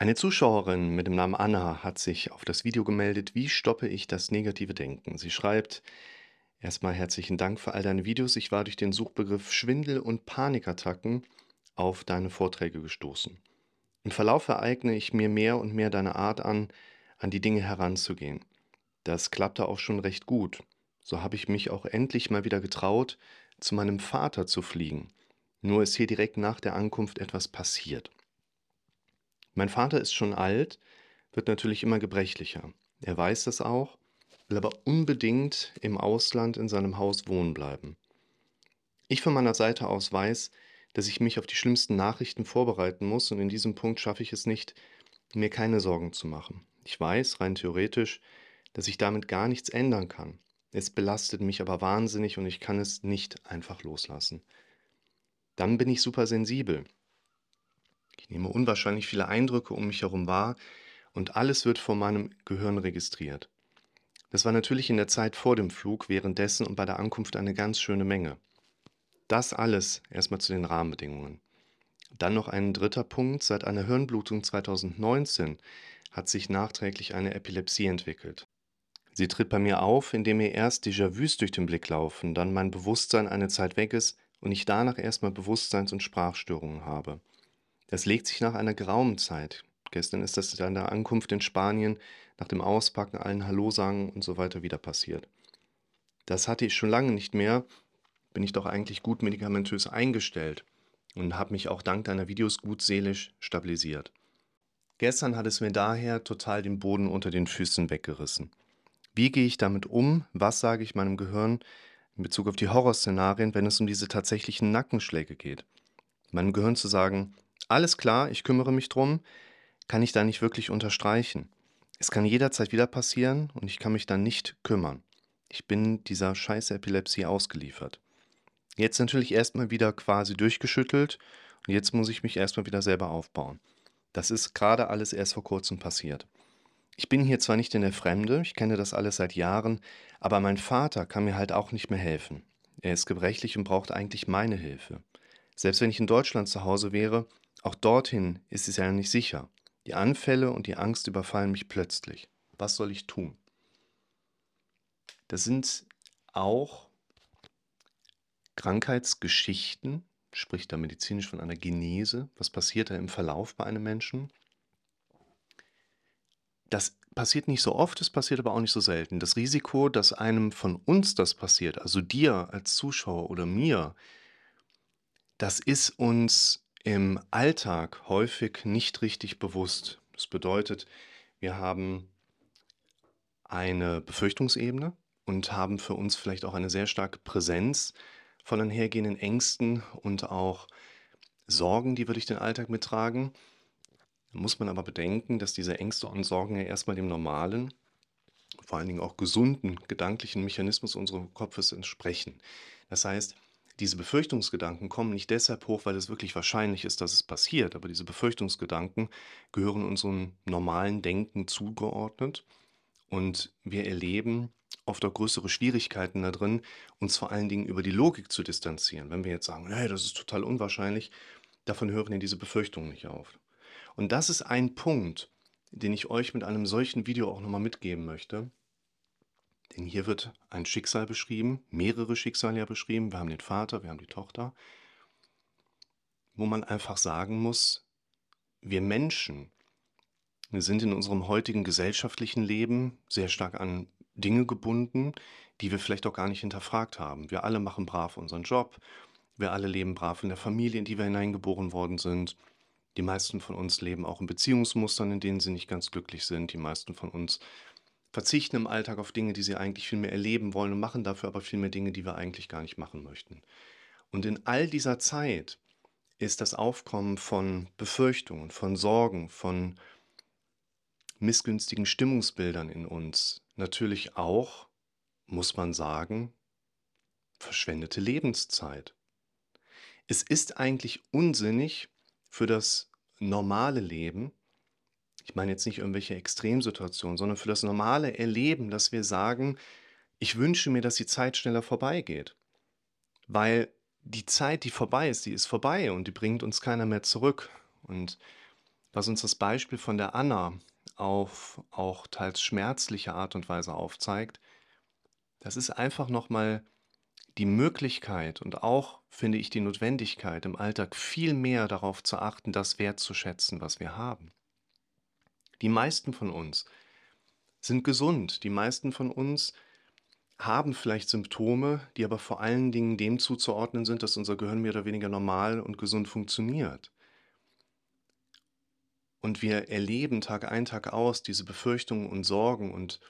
Eine Zuschauerin mit dem Namen Anna hat sich auf das Video gemeldet, wie stoppe ich das negative Denken? Sie schreibt, erstmal herzlichen Dank für all deine Videos. Ich war durch den Suchbegriff Schwindel und Panikattacken auf deine Vorträge gestoßen. Im Verlauf ereigne ich mir mehr und mehr deine Art an, an die Dinge heranzugehen. Das klappte auch schon recht gut. So habe ich mich auch endlich mal wieder getraut, zu meinem Vater zu fliegen. Nur ist hier direkt nach der Ankunft etwas passiert. Mein Vater ist schon alt, wird natürlich immer gebrechlicher. Er weiß das auch, will aber unbedingt im Ausland in seinem Haus wohnen bleiben. Ich von meiner Seite aus weiß, dass ich mich auf die schlimmsten Nachrichten vorbereiten muss und in diesem Punkt schaffe ich es nicht, mir keine Sorgen zu machen. Ich weiß rein theoretisch, dass ich damit gar nichts ändern kann. Es belastet mich aber wahnsinnig und ich kann es nicht einfach loslassen. Dann bin ich super sensibel. Ich nehme unwahrscheinlich viele Eindrücke um mich herum wahr und alles wird von meinem Gehirn registriert. Das war natürlich in der Zeit vor dem Flug, währenddessen und bei der Ankunft eine ganz schöne Menge. Das alles erstmal zu den Rahmenbedingungen. Dann noch ein dritter Punkt. Seit einer Hirnblutung 2019 hat sich nachträglich eine Epilepsie entwickelt. Sie tritt bei mir auf, indem mir erst Déjà-vus durch den Blick laufen, dann mein Bewusstsein eine Zeit weg ist und ich danach erstmal Bewusstseins- und Sprachstörungen habe. Das legt sich nach einer geraumen Zeit. Gestern ist das an der Ankunft in Spanien, nach dem Auspacken, allen Hallo sagen und so weiter wieder passiert. Das hatte ich schon lange nicht mehr, bin ich doch eigentlich gut medikamentös eingestellt und habe mich auch dank deiner Videos gut seelisch stabilisiert. Gestern hat es mir daher total den Boden unter den Füßen weggerissen. Wie gehe ich damit um? Was sage ich meinem Gehirn in Bezug auf die Horrorszenarien, wenn es um diese tatsächlichen Nackenschläge geht? Meinem Gehirn zu sagen, alles klar, ich kümmere mich drum, kann ich da nicht wirklich unterstreichen. Es kann jederzeit wieder passieren und ich kann mich dann nicht kümmern. Ich bin dieser scheiß Epilepsie ausgeliefert. Jetzt natürlich erstmal wieder quasi durchgeschüttelt und jetzt muss ich mich erstmal wieder selber aufbauen. Das ist gerade alles erst vor kurzem passiert. Ich bin hier zwar nicht in der Fremde, ich kenne das alles seit Jahren, aber mein Vater kann mir halt auch nicht mehr helfen. Er ist gebrechlich und braucht eigentlich meine Hilfe. Selbst wenn ich in Deutschland zu Hause wäre, auch dorthin ist es ja nicht sicher. Die Anfälle und die Angst überfallen mich plötzlich. Was soll ich tun? Das sind auch Krankheitsgeschichten, spricht da medizinisch von einer Genese. Was passiert da im Verlauf bei einem Menschen? Das passiert nicht so oft, es passiert aber auch nicht so selten. Das Risiko, dass einem von uns das passiert, also dir als Zuschauer oder mir, das ist uns im Alltag häufig nicht richtig bewusst. Das bedeutet, wir haben eine Befürchtungsebene und haben für uns vielleicht auch eine sehr starke Präsenz von einhergehenden Ängsten und auch Sorgen, die wir durch den Alltag mittragen. Da muss man aber bedenken, dass diese Ängste und Sorgen ja erstmal dem normalen, vor allen Dingen auch gesunden gedanklichen Mechanismus unseres Kopfes entsprechen. Das heißt, diese Befürchtungsgedanken kommen nicht deshalb hoch, weil es wirklich wahrscheinlich ist, dass es passiert, aber diese Befürchtungsgedanken gehören unserem normalen Denken zugeordnet und wir erleben oft auch größere Schwierigkeiten da drin, uns vor allen Dingen über die Logik zu distanzieren. Wenn wir jetzt sagen, hey, das ist total unwahrscheinlich, davon hören ja diese Befürchtungen nicht auf. Und das ist ein Punkt, den ich euch mit einem solchen Video auch nochmal mitgeben möchte. Denn hier wird ein Schicksal beschrieben, mehrere Schicksale ja beschrieben. Wir haben den Vater, wir haben die Tochter, wo man einfach sagen muss, wir Menschen, wir sind in unserem heutigen gesellschaftlichen Leben sehr stark an Dinge gebunden, die wir vielleicht auch gar nicht hinterfragt haben. Wir alle machen brav unseren Job, wir alle leben brav in der Familie, in die wir hineingeboren worden sind. Die meisten von uns leben auch in Beziehungsmustern, in denen sie nicht ganz glücklich sind. Die meisten von uns verzichten im Alltag auf Dinge, die sie eigentlich viel mehr erleben wollen und machen dafür aber viel mehr Dinge, die wir eigentlich gar nicht machen möchten. Und in all dieser Zeit ist das Aufkommen von Befürchtungen, von Sorgen, von missgünstigen Stimmungsbildern in uns natürlich auch, muss man sagen, verschwendete Lebenszeit. Es ist eigentlich unsinnig für das normale Leben, ich meine jetzt nicht irgendwelche Extremsituationen, sondern für das normale Erleben, dass wir sagen, ich wünsche mir, dass die Zeit schneller vorbeigeht. Weil die Zeit, die vorbei ist, die ist vorbei und die bringt uns keiner mehr zurück. Und was uns das Beispiel von der Anna auf auch teils schmerzliche Art und Weise aufzeigt, das ist einfach noch mal die Möglichkeit und auch, finde ich, die Notwendigkeit, im Alltag viel mehr darauf zu achten, das wertzuschätzen, was wir haben. Die meisten von uns sind gesund, die meisten von uns haben vielleicht Symptome, die aber vor allen Dingen dem zuzuordnen sind, dass unser Gehirn mehr oder weniger normal und gesund funktioniert. Und wir erleben Tag ein, Tag aus diese Befürchtungen und Sorgen und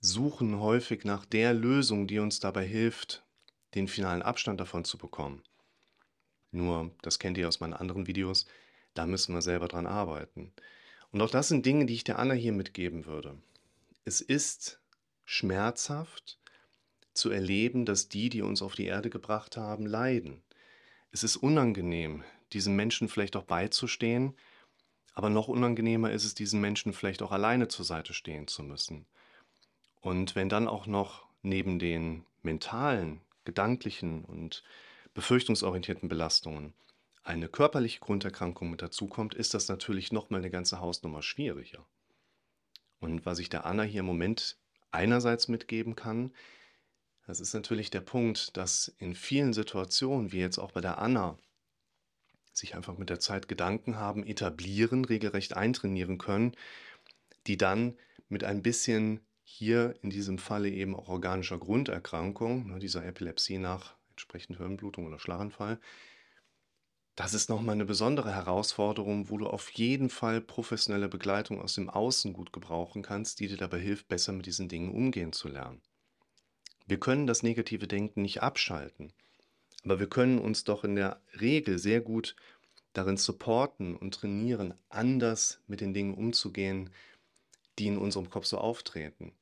suchen häufig nach der Lösung, die uns dabei hilft, den finalen Abstand davon zu bekommen. Nur, das kennt ihr aus meinen anderen Videos, da müssen wir selber dran arbeiten. Und auch das sind Dinge, die ich der Anna hier mitgeben würde. Es ist schmerzhaft zu erleben, dass die, die uns auf die Erde gebracht haben, leiden. Es ist unangenehm, diesen Menschen vielleicht auch beizustehen, aber noch unangenehmer ist es, diesen Menschen vielleicht auch alleine zur Seite stehen zu müssen. Und wenn dann auch noch neben den mentalen, gedanklichen und befürchtungsorientierten Belastungen eine körperliche Grunderkrankung mit dazukommt, ist das natürlich nochmal eine ganze Hausnummer schwieriger. Und was ich der Anna hier im Moment einerseits mitgeben kann, das ist natürlich der Punkt, dass in vielen Situationen, wie jetzt auch bei der Anna, sich einfach mit der Zeit Gedanken haben, etablieren, regelrecht eintrainieren können, die dann mit ein bisschen hier in diesem Falle eben auch organischer Grunderkrankung, ne, dieser Epilepsie nach entsprechend Hirnblutung oder Schlaganfall, das ist nochmal eine besondere Herausforderung, wo du auf jeden Fall professionelle Begleitung aus dem Außen gut gebrauchen kannst, die dir dabei hilft, besser mit diesen Dingen umgehen zu lernen. Wir können das negative Denken nicht abschalten, aber wir können uns doch in der Regel sehr gut darin supporten und trainieren, anders mit den Dingen umzugehen, die in unserem Kopf so auftreten.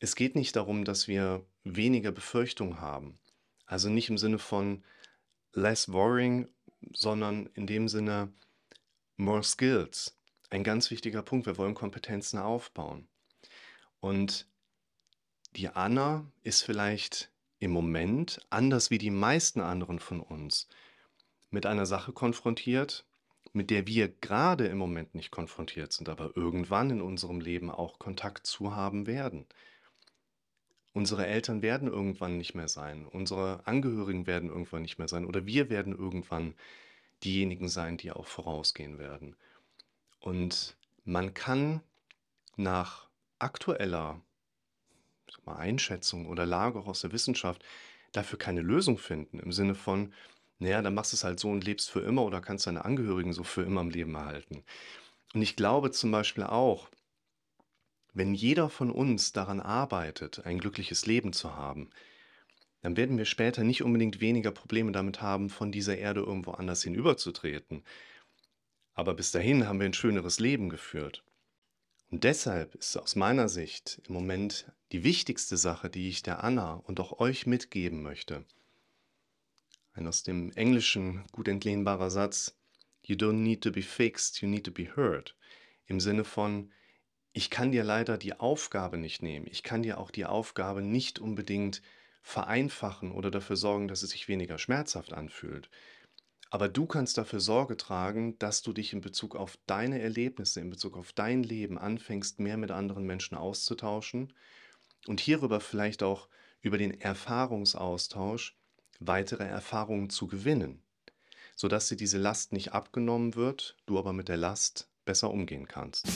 Es geht nicht darum, dass wir weniger Befürchtung haben. Also nicht im Sinne von less worrying, sondern in dem Sinne more skills. Ein ganz wichtiger Punkt. Wir wollen Kompetenzen aufbauen. Und die Anna ist vielleicht im Moment, anders wie die meisten anderen von uns, mit einer Sache konfrontiert, mit der wir gerade im Moment nicht konfrontiert sind, aber irgendwann in unserem Leben auch Kontakt zu haben werden. Unsere Eltern werden irgendwann nicht mehr sein, unsere Angehörigen werden irgendwann nicht mehr sein oder wir werden irgendwann diejenigen sein, die auch vorausgehen werden. Und man kann nach aktueller mal, Einschätzung oder Lage auch aus der Wissenschaft dafür keine Lösung finden, im Sinne von, naja, dann machst du es halt so und lebst für immer oder kannst deine Angehörigen so für immer am Leben erhalten. Und ich glaube zum Beispiel auch, wenn jeder von uns daran arbeitet, ein glückliches Leben zu haben, dann werden wir später nicht unbedingt weniger Probleme damit haben, von dieser Erde irgendwo anders hinüberzutreten. Aber bis dahin haben wir ein schöneres Leben geführt. Und deshalb ist aus meiner Sicht im Moment die wichtigste Sache, die ich der Anna und auch euch mitgeben möchte, ein aus dem Englischen gut entlehnbarer Satz, You don't need to be fixed, you need to be heard. Im Sinne von, ich kann dir leider die Aufgabe nicht nehmen. Ich kann dir auch die Aufgabe nicht unbedingt vereinfachen oder dafür sorgen, dass es sich weniger schmerzhaft anfühlt. Aber du kannst dafür Sorge tragen, dass du dich in Bezug auf deine Erlebnisse, in Bezug auf dein Leben anfängst, mehr mit anderen Menschen auszutauschen und hierüber vielleicht auch über den Erfahrungsaustausch weitere Erfahrungen zu gewinnen, sodass dir diese Last nicht abgenommen wird, du aber mit der Last besser umgehen kannst.